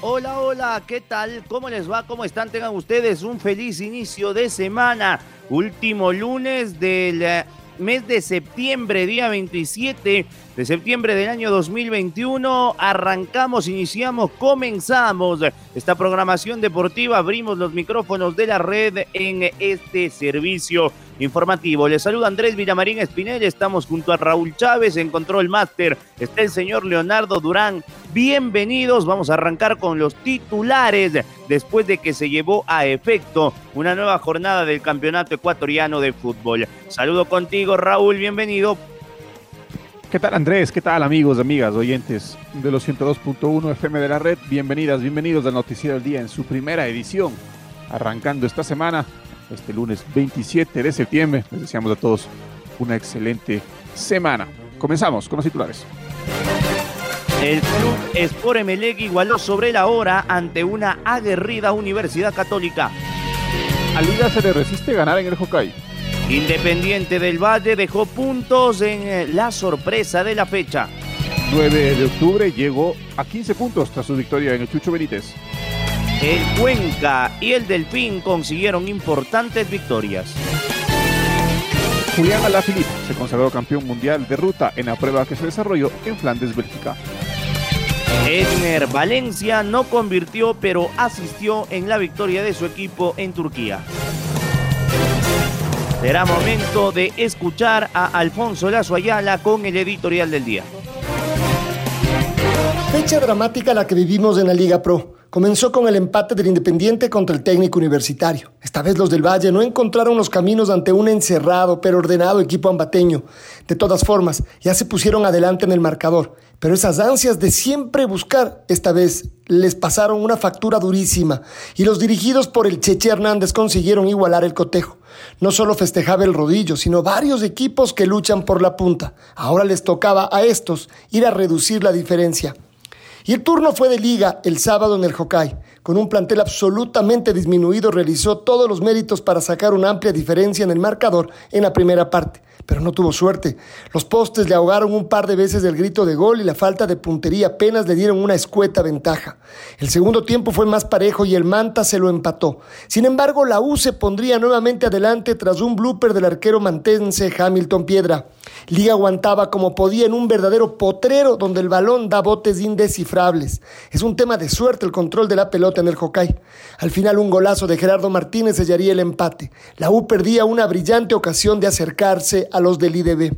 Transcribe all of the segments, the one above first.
Hola, hola, ¿qué tal? ¿Cómo les va? ¿Cómo están? Tengan ustedes un feliz inicio de semana. Último lunes del eh, mes de septiembre, día 27 de septiembre del año 2021. Arrancamos, iniciamos, comenzamos esta programación deportiva. Abrimos los micrófonos de la red en este servicio informativo. Les saluda Andrés Villamarín Espinel. Estamos junto a Raúl Chávez en Control Master. Está el señor Leonardo Durán. Bienvenidos. Vamos a arrancar con los titulares después de que se llevó a efecto una nueva jornada del Campeonato Ecuatoriano de Fútbol. Saludo contigo, Raúl. Bienvenido. ¿Qué tal Andrés? ¿Qué tal amigos, amigas, oyentes de los 102.1 FM de la red? Bienvenidas, bienvenidos al Noticiero del Día en su primera edición, arrancando esta semana, este lunes 27 de septiembre. Les deseamos a todos una excelente semana. Comenzamos con los titulares. El club Sport Emelec igualó sobre la hora ante una aguerrida Universidad Católica. A Liga se le resiste ganar en el Hokkaido. Independiente del Valle dejó puntos en eh, la sorpresa de la fecha. 9 de octubre llegó a 15 puntos tras su victoria en el Chucho Benítez. El Cuenca y el Delfín consiguieron importantes victorias. Julián Alaphilippe se consagró campeón mundial de ruta en la prueba que se desarrolló en Flandes, Bélgica. Edner Valencia no convirtió pero asistió en la victoria de su equipo en Turquía. Será momento de escuchar a Alfonso Lazo Ayala con el editorial del día. Fecha dramática la que vivimos en la Liga Pro. Comenzó con el empate del Independiente contra el técnico universitario. Esta vez los del Valle no encontraron los caminos ante un encerrado pero ordenado equipo ambateño. De todas formas, ya se pusieron adelante en el marcador. Pero esas ansias de siempre buscar, esta vez les pasaron una factura durísima y los dirigidos por el Cheche Hernández consiguieron igualar el cotejo. No solo festejaba el rodillo, sino varios equipos que luchan por la punta. Ahora les tocaba a estos ir a reducir la diferencia. Y el turno fue de liga el sábado en el Hokkaido. Con un plantel absolutamente disminuido, realizó todos los méritos para sacar una amplia diferencia en el marcador en la primera parte pero no tuvo suerte. Los postes le ahogaron un par de veces el grito de gol y la falta de puntería apenas le dieron una escueta ventaja. El segundo tiempo fue más parejo y el Manta se lo empató. Sin embargo, la U se pondría nuevamente adelante tras un blooper del arquero mantense Hamilton Piedra. Liga aguantaba como podía en un verdadero potrero donde el balón da botes indescifrables. Es un tema de suerte el control de la pelota en el Hokkaido. Al final un golazo de Gerardo Martínez sellaría el empate. La U perdía una brillante ocasión de acercarse a los del IDB.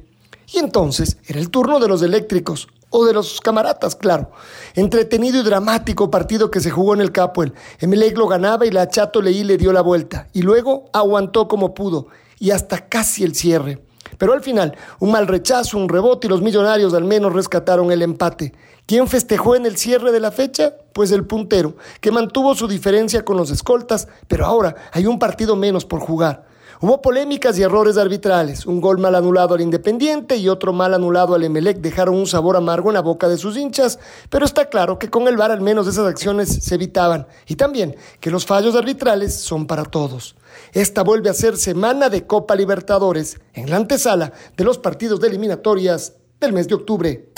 Y entonces era el turno de los eléctricos, o de los camaratas, claro. Entretenido y dramático partido que se jugó en el Capuel. Emelec lo ganaba y la Chato Leí le dio la vuelta. Y luego aguantó como pudo, y hasta casi el cierre. Pero al final, un mal rechazo, un rebote y los millonarios al menos rescataron el empate. ¿Quién festejó en el cierre de la fecha? Pues el puntero, que mantuvo su diferencia con los escoltas, pero ahora hay un partido menos por jugar. Hubo polémicas y errores arbitrales. Un gol mal anulado al Independiente y otro mal anulado al Emelec dejaron un sabor amargo en la boca de sus hinchas, pero está claro que con el VAR al menos esas acciones se evitaban. Y también que los fallos arbitrales son para todos. Esta vuelve a ser semana de Copa Libertadores en la antesala de los partidos de eliminatorias del mes de octubre.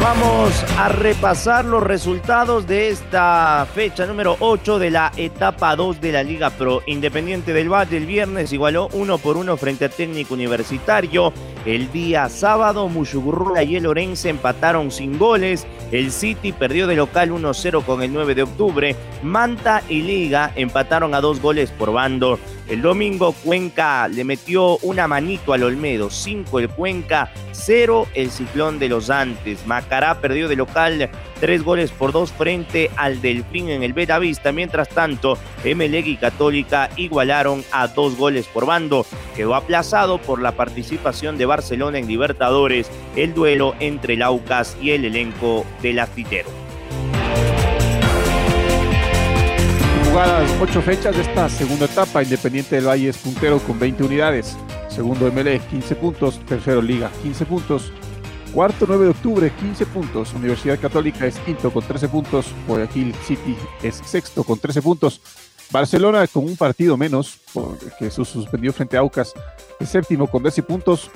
Vamos a repasar los resultados de esta fecha número 8 de la etapa 2 de la Liga Pro. Independiente del Valle el viernes igualó uno por uno frente a Técnico Universitario. El día sábado, Mushugurrula y el Orense empataron sin goles. El City perdió de local 1-0 con el 9 de octubre. Manta y Liga empataron a dos goles por bando. El domingo Cuenca le metió una manito al Olmedo, 5 el Cuenca, 0 el Ciclón de los Antes. Macará perdió de local 3 goles por 2 frente al Delfín en el Vista. Mientras tanto, Emelec y Católica igualaron a 2 goles por bando. Quedó aplazado por la participación de Barcelona en Libertadores el duelo entre el Aucas y el elenco del Astillero. jugadas ocho fechas de esta segunda etapa. Independiente del Valle es puntero con 20 unidades. Segundo MLE 15 puntos. Tercero Liga 15 puntos. Cuarto 9 de octubre 15 puntos. Universidad Católica es quinto con 13 puntos. Guayaquil City es sexto con 13 puntos. Barcelona con un partido menos, porque se suspendió frente a Aucas, es séptimo con 10 puntos.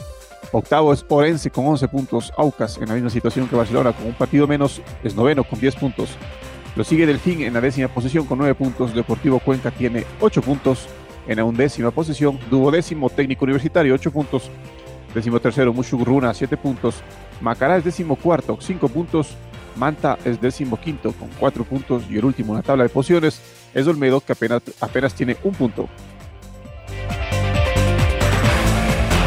Octavo es Orense con 11 puntos. Aucas en la misma situación que Barcelona con un partido menos es noveno con 10 puntos. Lo sigue Delfín en la décima posición con nueve puntos. Deportivo Cuenca tiene ocho puntos en la undécima posición. décimo Técnico Universitario, ocho puntos. Décimo tercero, Mushugurruna, siete puntos. Macará es décimo cuarto, cinco puntos. Manta es décimo quinto con cuatro puntos. Y el último en la tabla de posiciones es Olmedo, que apenas, apenas tiene un punto.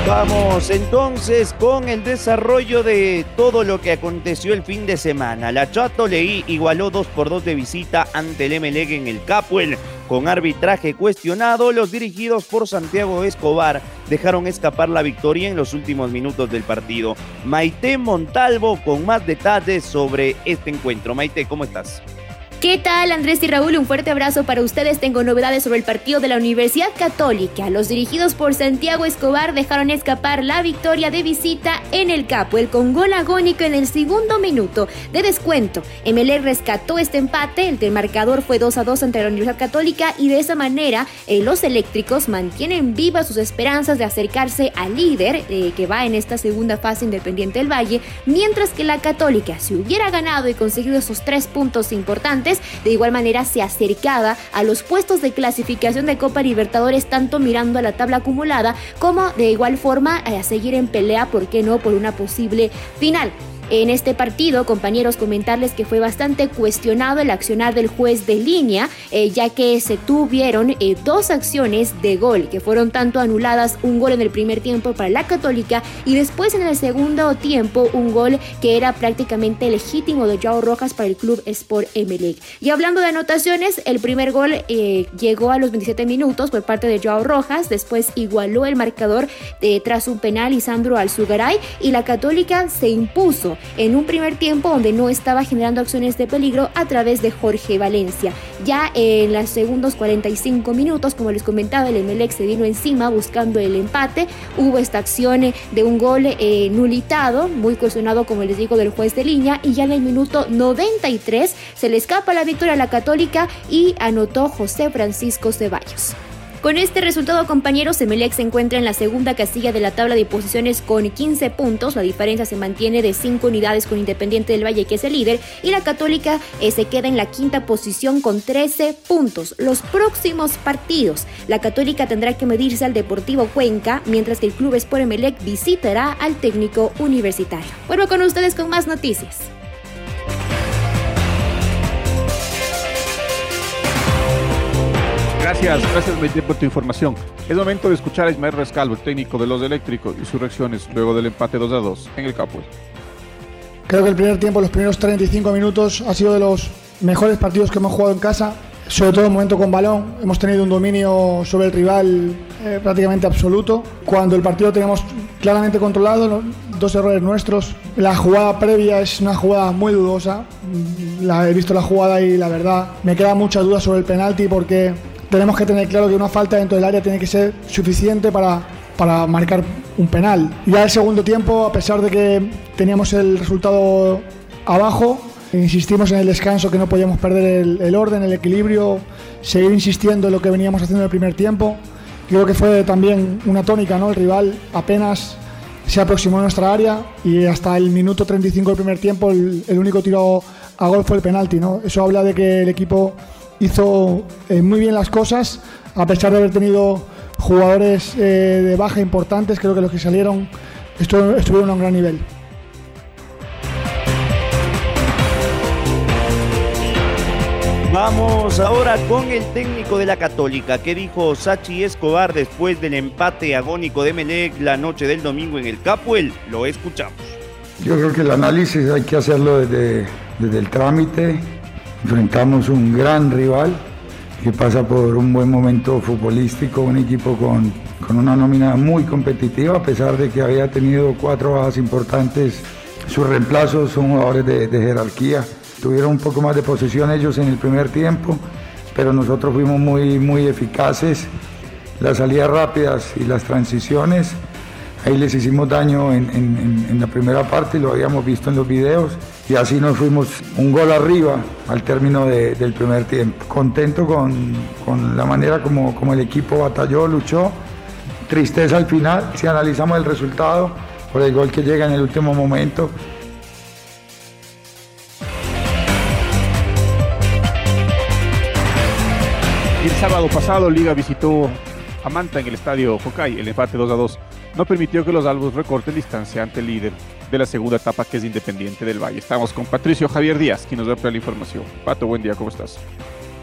Vamos entonces con el desarrollo de todo lo que aconteció el fin de semana. La Chato Leí igualó 2 por 2 de visita ante el MLEG en el Capuel. Con arbitraje cuestionado, los dirigidos por Santiago Escobar dejaron escapar la victoria en los últimos minutos del partido. Maite Montalvo con más detalles sobre este encuentro. Maite, ¿cómo estás? ¿Qué tal Andrés y Raúl? Un fuerte abrazo para ustedes. Tengo novedades sobre el partido de la Universidad Católica. Los dirigidos por Santiago Escobar dejaron escapar la victoria de visita en el Capo, el con gol agónico en el segundo minuto de descuento. MLE rescató este empate, el marcador fue 2 a 2 ante la Universidad Católica y de esa manera eh, los eléctricos mantienen vivas sus esperanzas de acercarse al líder eh, que va en esta segunda fase independiente del Valle, mientras que la Católica, si hubiera ganado y conseguido esos tres puntos importantes, de igual manera se acercaba a los puestos de clasificación de Copa Libertadores, tanto mirando a la tabla acumulada como de igual forma a seguir en pelea, ¿por qué no?, por una posible final. En este partido, compañeros, comentarles que fue bastante cuestionado el accionar del juez de línea, eh, ya que se tuvieron eh, dos acciones de gol que fueron tanto anuladas, un gol en el primer tiempo para la Católica y después en el segundo tiempo un gol que era prácticamente legítimo de Joao Rojas para el club Sport Emelec. Y hablando de anotaciones, el primer gol eh, llegó a los 27 minutos por parte de Joao Rojas, después igualó el marcador tras un penal Isandro Alzugaray y la Católica se impuso en un primer tiempo donde no estaba generando acciones de peligro a través de Jorge Valencia. Ya en los segundos 45 minutos, como les comentaba, el Emelec se vino encima buscando el empate. Hubo esta acción de un gol eh, nulitado, muy cuestionado, como les digo, del juez de línea. Y ya en el minuto 93 se le escapa la victoria a la Católica y anotó José Francisco Ceballos. Con este resultado, compañeros, Emelec se encuentra en la segunda casilla de la tabla de posiciones con 15 puntos. La diferencia se mantiene de 5 unidades con Independiente del Valle, que es el líder, y la Católica eh, se queda en la quinta posición con 13 puntos. Los próximos partidos, la Católica tendrá que medirse al Deportivo Cuenca, mientras que el Club Sport Emelec visitará al técnico universitario. Vuelvo con ustedes con más noticias. Gracias, gracias Maite por tu información. Es momento de escuchar a Ismael Rescalvo, el técnico de los eléctricos, y sus reacciones luego del empate 2 a 2 en el campo. Creo que el primer tiempo, los primeros 35 minutos, ha sido de los mejores partidos que hemos jugado en casa, sobre todo en momento con balón. Hemos tenido un dominio sobre el rival eh, prácticamente absoluto. Cuando el partido tenemos claramente controlado, dos errores nuestros. La jugada previa es una jugada muy dudosa. La, he visto la jugada y la verdad me queda mucha duda sobre el penalti porque tenemos que tener claro que una falta dentro del área tiene que ser suficiente para, para marcar un penal. Ya el segundo tiempo, a pesar de que teníamos el resultado abajo, insistimos en el descanso que no podíamos perder el, orden, el equilibrio, seguir insistiendo en lo que veníamos haciendo en el primer tiempo. Creo que fue también una tónica, ¿no? El rival apenas se aproximó a nuestra área y hasta el minuto 35 del primer tiempo el, único tiro a gol fue el penalti. ¿no? Eso habla de que el equipo hizo eh, muy bien las cosas, a pesar de haber tenido jugadores eh, de baja importantes, creo que los que salieron estuvieron a un gran nivel. Vamos ahora con el técnico de la Católica. ¿Qué dijo Sachi Escobar después del empate agónico de Melec la noche del domingo en el Capuel? Lo escuchamos. Yo creo que el análisis hay que hacerlo desde, desde el trámite. Enfrentamos un gran rival que pasa por un buen momento futbolístico, un equipo con, con una nómina muy competitiva, a pesar de que había tenido cuatro bajas importantes. Sus reemplazos son jugadores de, jerarquía Tuvieron un poco más de posesión ellos en el primer tiempo, pero nosotros fuimos muy, muy eficaces. Las salidas rápidas y las transiciones, ahí les hicimos daño en, la primera parte, lo habíamos visto en los videos, y así nos fuimos un gol arriba al término del primer tiempo. Contento con, la manera como, como el equipo batalló, luchó. Tristeza al final, si analizamos el resultado, por el gol que llega en el último momento, El sábado pasado, Liga visitó a Manta en el estadio Hokai. El empate 2 a 2 no permitió que los albos recorten distancia ante el líder de la segunda etapa, que es Independiente del Valle. Estamos con Patricio Javier Díaz, quien nos da la información. Pato, buen día, ¿cómo estás?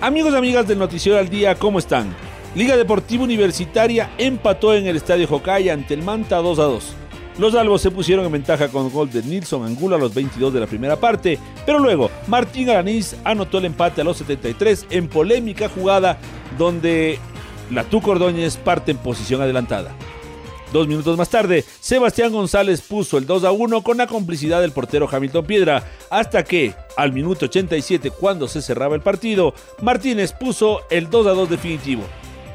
Amigos y amigas del Noticiero al Día, ¿cómo están? Liga Deportiva Universitaria empató en el estadio Hokai ante el Manta 2 a 2. Los albos se pusieron en ventaja con gol de Nilson Angula a los 22 de la primera parte, pero luego Martín Aranís anotó el empate a los 73 en polémica jugada donde la Tuco Ordóñez parte en posición adelantada. Dos minutos más tarde, Sebastián González puso el 2 a 1 con la complicidad del portero Hamilton Piedra, hasta que, al minuto 87, cuando se cerraba el partido, Martínez puso el 2 a 2 definitivo.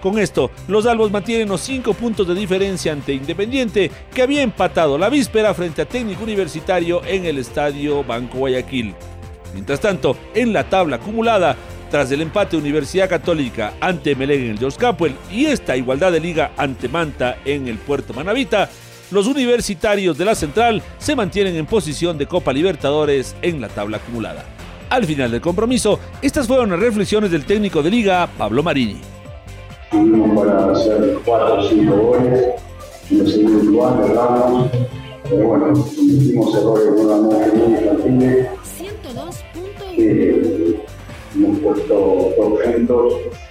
Con esto, los albos mantienen los 5 puntos de diferencia ante Independiente, que había empatado la víspera frente a Técnico Universitario en el Estadio Banco Guayaquil. Mientras tanto, en la tabla acumulada, tras el empate Universidad Católica ante Melén en el George Capwell y esta igualdad de liga ante Manta en el Puerto Manavita, los universitarios de la Central se mantienen en posición de Copa Libertadores en la tabla acumulada. Al final del compromiso, estas fueron las reflexiones del técnico de liga, Pablo Marini tuvimos para hacer 4 o 5 goles, segundo igual, erramos, pero bueno, cometimos errores nuevamente muy infantiles. 102.1 que hemos puesto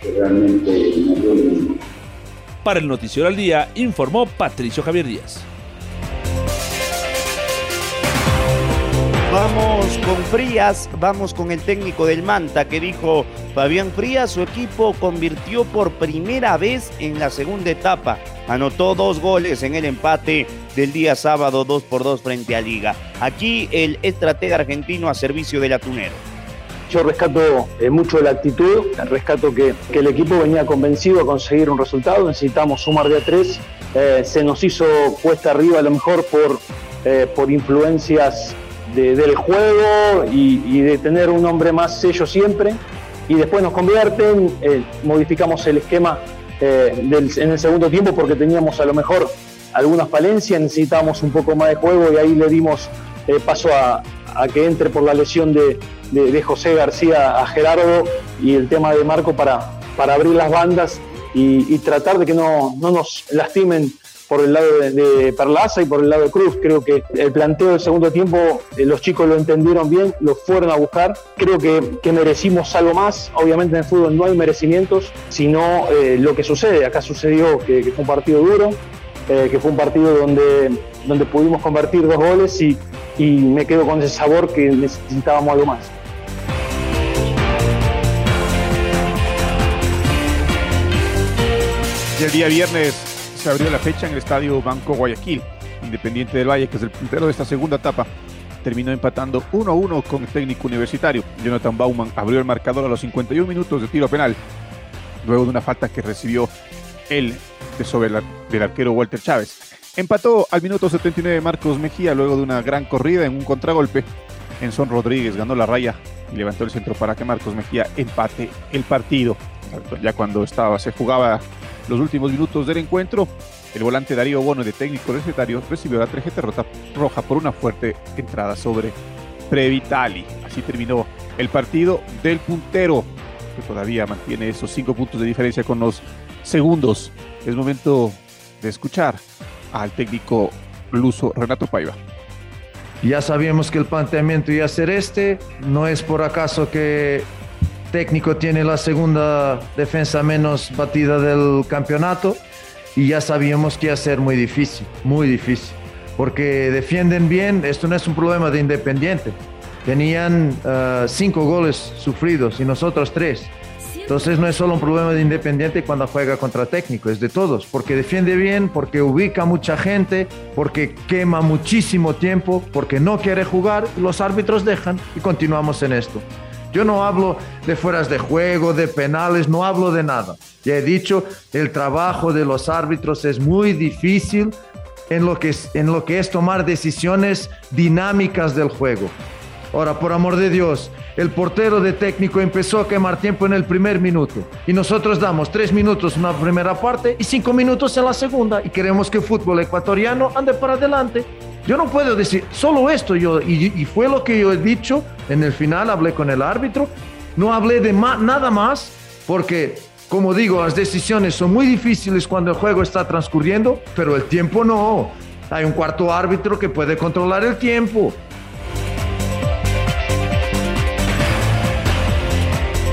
que realmente nos duelen. Para el Noticiero al Día, informó Patricio Javier Díaz. Vamos con Frías, vamos con el técnico del Manta que dijo Fabián Frías, su equipo convirtió por primera vez en la segunda etapa. Anotó dos goles en el empate del día sábado 2 por 2 frente a Liga. Aquí el estratega argentino a servicio del atunero. Yo rescato eh, mucho la actitud, rescato que, el equipo venía convencido a conseguir un resultado, necesitamos sumar de a tres, eh, se nos hizo cuesta arriba a lo mejor por, eh, por influencias del juego y, de tener un hombre más sello siempre. Y después nos convierten, eh, modificamos el esquema en el segundo tiempo porque teníamos a lo mejor algunas falencias, necesitábamos un poco más de juego y ahí le dimos paso a, que entre por la lesión de, José García a Gerardo y el tema de Marco para, para abrir las bandas y, tratar de que no, no nos lastimen por el lado de, Perlaza y por el lado de Cruz. Creo que el planteo del segundo tiempo eh, los chicos lo entendieron bien, lo fueron a buscar. Creo que, merecimos algo más. Obviamente en el fútbol no hay merecimientos, sino eh, lo que sucede. Acá sucedió que, fue un partido duro, eh, que fue un partido donde, donde pudimos convertir dos goles y me quedo con ese sabor que necesitábamos algo más. Y el día viernes se abrió la fecha en el estadio Banco Guayaquil. Independiente del Valle, que es el puntero de esta segunda etapa, terminó empatando 1-1 con el técnico universitario. Jonathan Bauman abrió el marcador a los 51 minutos de tiro penal, luego de una falta que recibió él de sobre el arquero Walter Chávez. Empató al minuto 79 Marcos Mejía luego de una gran corrida en un contragolpe. Enson Rodríguez ganó la raya y levantó el centro para que Marcos Mejía empate el partido. Ya cuando estaba, se jugaba los últimos minutos del encuentro, el volante Darío Bono de técnico recetario recibió la tarjeta roja por una fuerte entrada sobre Previtali. Así terminó el partido del puntero, que todavía mantiene esos cinco puntos de diferencia con los segundos. Es momento de escuchar al técnico luso Renato Paiva. Ya sabíamos que el planteamiento iba a ser este. No es por acaso que técnico tiene la segunda defensa menos batida del campeonato y ya sabíamos que iba a ser muy difícil, muy difícil, porque defienden bien, esto no es un problema de Independiente, tenían uh, cinco goles sufridos y nosotros tres. Entonces no es solo un problema de Independiente cuando juega contra técnico, es de todos, porque defiende bien, porque ubica mucha gente, porque quema muchísimo tiempo, porque no quiere jugar, los árbitros dejan y continuamos en esto. Yo no hablo de fueras de juego, de penales, no hablo de nada. Ya he dicho, el trabajo de los árbitros es muy difícil en lo que es, tomar decisiones dinámicas del juego. Ahora, por amor de Dios, el portero de técnico empezó a quemar tiempo en el primer minuto y nosotros damos tres minutos en la primera parte y cinco minutos en la segunda y queremos que el fútbol ecuatoriano ande para adelante. Yo no puedo decir solo esto yo y, fue lo que yo he dicho en el final hablé con el árbitro, no hablé de nada más porque como digo las decisiones son muy difíciles cuando el juego está transcurriendo, pero el tiempo no. Hay un cuarto árbitro que puede controlar el tiempo.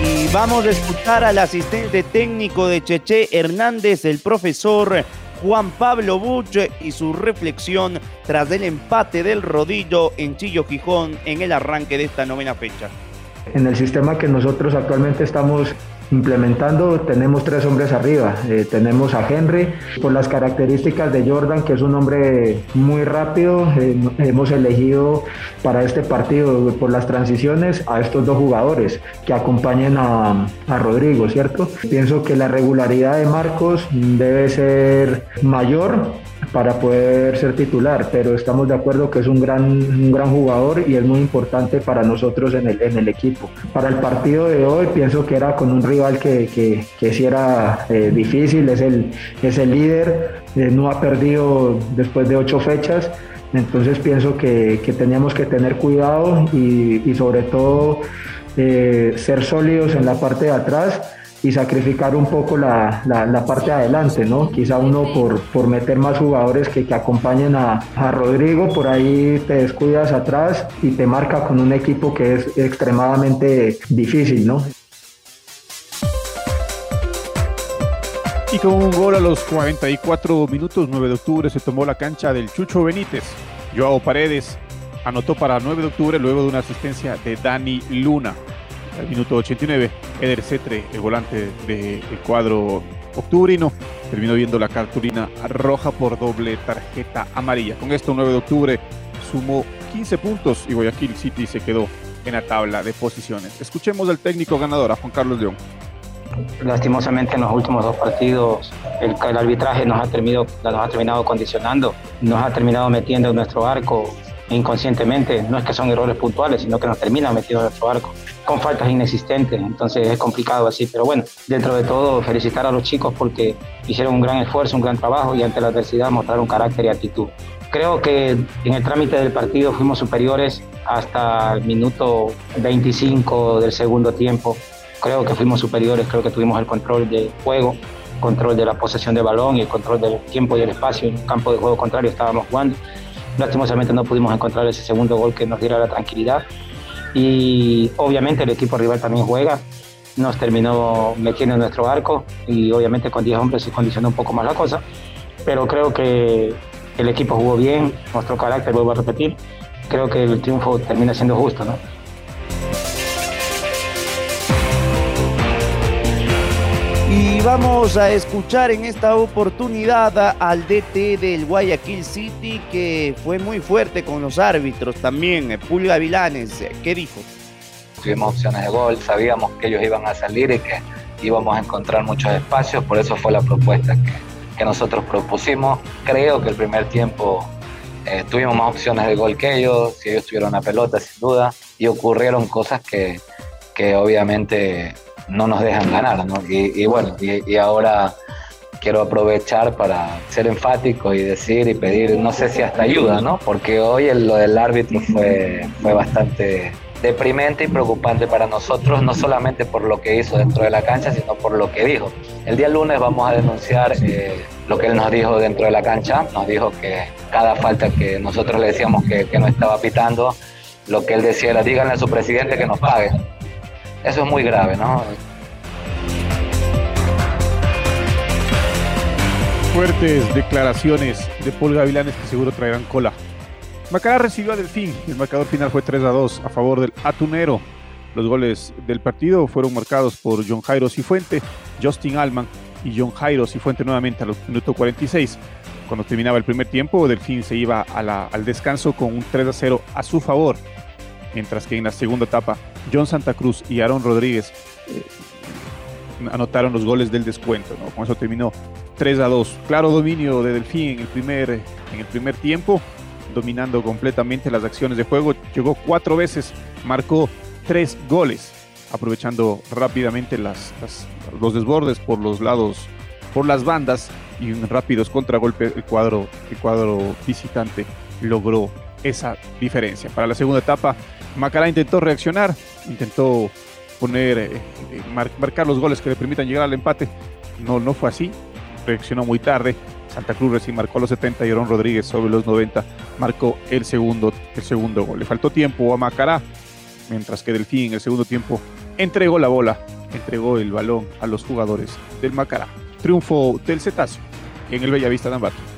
Y vamos a escuchar al asistente técnico de Cheche Hernández, el profesor Juan Pablo Buche y su reflexión tras el empate del rodillo en Chillo Gijón en el arranque de esta novena fecha. En el sistema que nosotros actualmente estamos implementando tenemos tres hombres arriba. Eh, tenemos a Henry, por las características de Jordan, que es un hombre muy rápido. Eh, hemos elegido para este partido, por las transiciones, a estos dos jugadores que acompañen a, a Rodrigo, ¿cierto? Pienso que la regularidad de Marcos debe ser mayor para poder ser titular, pero estamos de acuerdo que es un gran, un gran jugador y es muy importante para nosotros en el, en el equipo. Para el partido de hoy pienso que era con un rival que, que, que sí era eh, difícil, es el, es el líder, eh, no ha perdido después de ocho fechas, entonces pienso que, que teníamos que tener cuidado y, y sobre todo eh, ser sólidos en la parte de atrás y sacrificar un poco la, la, parte de adelante, ¿no? Quizá uno por, por meter más jugadores que, que acompañen a, a, Rodrigo, por ahí te descuidas atrás y te marca con un equipo que es extremadamente difícil, ¿no? Y con un gol a los 44 minutos, 9 de octubre, se tomó la cancha del Chucho Benítez. Joao Paredes anotó para 9 de octubre luego de una asistencia de Dani Luna. Al minuto 89, Eder Cetre, el volante del cuadro octubrino, terminó viendo la cartulina roja por doble tarjeta amarilla. Con esto, 9 de octubre sumó 15 puntos y Guayaquil City se quedó en la tabla de posiciones. Escuchemos al técnico ganador, a Juan Carlos León. Lastimosamente en los últimos dos partidos el, el arbitraje nos ha, terminado, nos ha terminado condicionando, nos ha terminado metiendo en nuestro arco inconscientemente, no es que son errores puntuales, sino que nos terminan metiendo en nuestro arco con faltas inexistentes, entonces es complicado así, pero bueno, dentro de todo felicitar a los chicos porque hicieron un gran esfuerzo, un gran trabajo y ante la adversidad mostraron carácter y actitud. Creo que en el trámite del partido fuimos superiores hasta el minuto 25 del segundo tiempo. Creo que fuimos superiores, creo que tuvimos el control del juego, control de la posesión de balón y el control del tiempo y el espacio en el campo de juego contrario estábamos jugando. Lastimosamente no pudimos encontrar ese segundo gol que nos diera la tranquilidad. Y obviamente el equipo rival también juega, nos terminó metiendo en nuestro arco y obviamente con 10 hombres se condicionó un poco más la cosa, pero creo que el equipo jugó bien, nuestro carácter, vuelvo a repetir, creo que el triunfo termina siendo justo, ¿no? Vamos a escuchar en esta oportunidad al DT del Guayaquil City que fue muy fuerte con los árbitros también, Pulga Vilanes. ¿Qué dijo? Tuvimos opciones de gol, sabíamos que ellos iban a salir y que íbamos a encontrar muchos espacios, por eso fue la propuesta que, nosotros propusimos. Creo que el primer tiempo eh, tuvimos más opciones de gol que ellos, si ellos tuvieron una pelota sin duda, y ocurrieron cosas que, que obviamente no nos dejan ganar, ¿no? Y, bueno, y, ahora quiero aprovechar para ser enfático y decir y pedir, no sé si hasta ayuda, ¿no? Porque hoy lo del árbitro fue, fue bastante deprimente y preocupante para nosotros, no solamente por lo que hizo dentro de la cancha, sino por lo que dijo. El día lunes vamos a denunciar eh, lo que él nos dijo dentro de la cancha, nos dijo que cada falta que nosotros le decíamos que, que no estaba pitando, lo que él decía era díganle a su presidente que nos pague. Eso es muy grave, ¿no? Fuertes declaraciones de Paul Gavilanes que seguro traerán cola Macará recibió a Delfín. El marcador final fue 3 a 2 a favor del Atunero. Los goles del partido fueron marcados por John Jairo Cifuente, Justin Alman y John Jairo Cifuente nuevamente a los minutos 46. Cuando terminaba el primer tiempo, Delfín se iba al descanso con un 3 a 0 a su favor. Mientras que en la segunda etapa, John Santa Cruz y Aaron Rodríguez eh, anotaron los goles del descuento. Con eso terminó 3 a 2. Claro dominio de Delfín en el primer, en el primer tiempo dominando completamente las acciones de juego. Llegó cuatro veces, marcó tres goles, aprovechando rápidamente los desbordes por los lados, por las bandas y un rápidos contragolpes. El cuadro, el cuadro visitante logró esa diferencia. Para la segunda etapa, Macará intentó reaccionar, intentó poner, eh, eh, marcar los goles que le permitan llegar al empate. No, no fue así. Reaccionó muy tarde Santa Cruz recién marcó los 70 y Aaron Rodríguez sobre los 90 marcó el segundo, el segundo gol. Le faltó tiempo a Macará, mientras que Delfín en el segundo tiempo entregó la bola, entregó el balón a los jugadores del Macará. Triunfo del Cetáceo en el Bellavista de Ambato.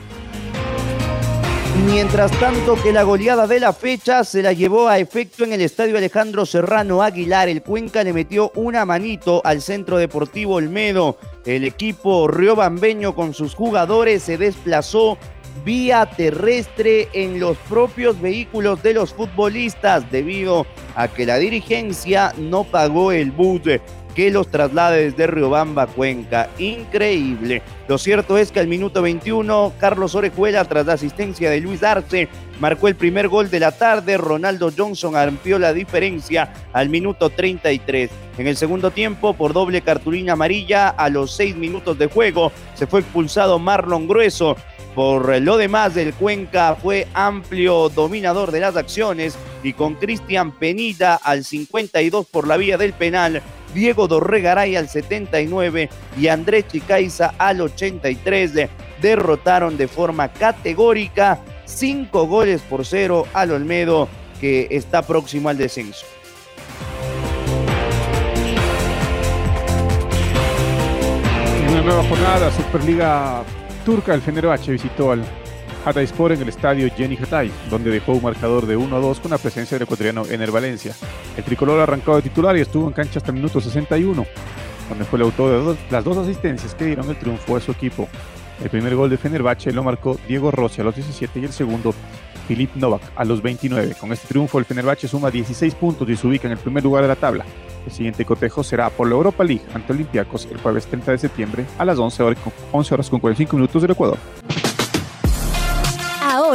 Mientras tanto que la goleada de la fecha se la llevó a efecto en el estadio Alejandro Serrano Aguilar. El Cuenca le metió una manito al Centro Deportivo Olmedo. El equipo riobambeño con sus jugadores se desplazó vía terrestre en los propios vehículos de los futbolistas debido a que la dirigencia no pagó el bus que los traslade desde Riobamba Cuenca. Increíble. Lo cierto es que al minuto 21, Carlos Orejuela, tras la asistencia de Luis Arce, marcó el primer gol de la tarde. Ronaldo Johnson amplió la diferencia al minuto 33. En el segundo tiempo, por doble cartulina amarilla, a los seis minutos de juego, se fue expulsado Marlon Grueso. Por lo demás, el Cuenca fue amplio dominador de las acciones y con Cristian Penita al 52 por la vía del penal Diego Dorregaray al 79 y Andrés Chicaiza al 83 derrotaron de forma categórica cinco goles por cero al Olmedo que está próximo al descenso. En una nueva jornada, Superliga Turca, el Fenerbahce visitó al Hatayspor en el estadio Jenny Hatay, donde dejó un marcador de 1 a 2 con la presencia del ecuatoriano Ener Valencia. El tricolor arrancó de titular y estuvo en cancha hasta el minuto 61, donde fue el autor de las dos asistencias que dieron el triunfo a su equipo. El primer gol de Fenerbahce lo marcó Diego Rossi a los 17 y el segundo Filip Novak a los 29. Con este triunfo el Fenerbahce suma 16 puntos y se ubica en el primer lugar de la tabla. El siguiente cotejo será por la Europa League ante Olympiacos el jueves 30 de septiembre a las 11 horas, 11 horas con 45 minutos del Ecuador.